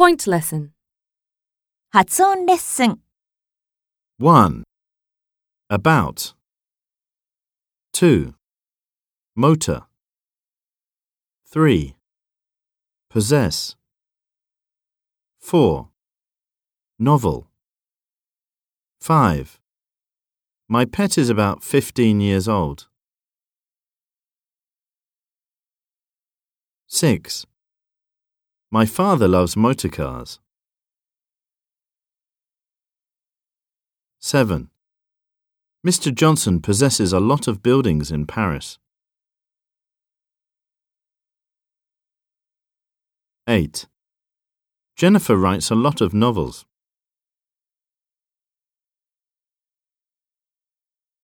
Point lesson. 発音レッスン 1. About. 2. Motor. 3. Possess. 4. Novel. 5. My pet is about 15 years old. 6. My father loves motor cars. 7. Mr. Johnson possesses a lot of buildings in Paris. 8. Jennifer writes a lot of novels.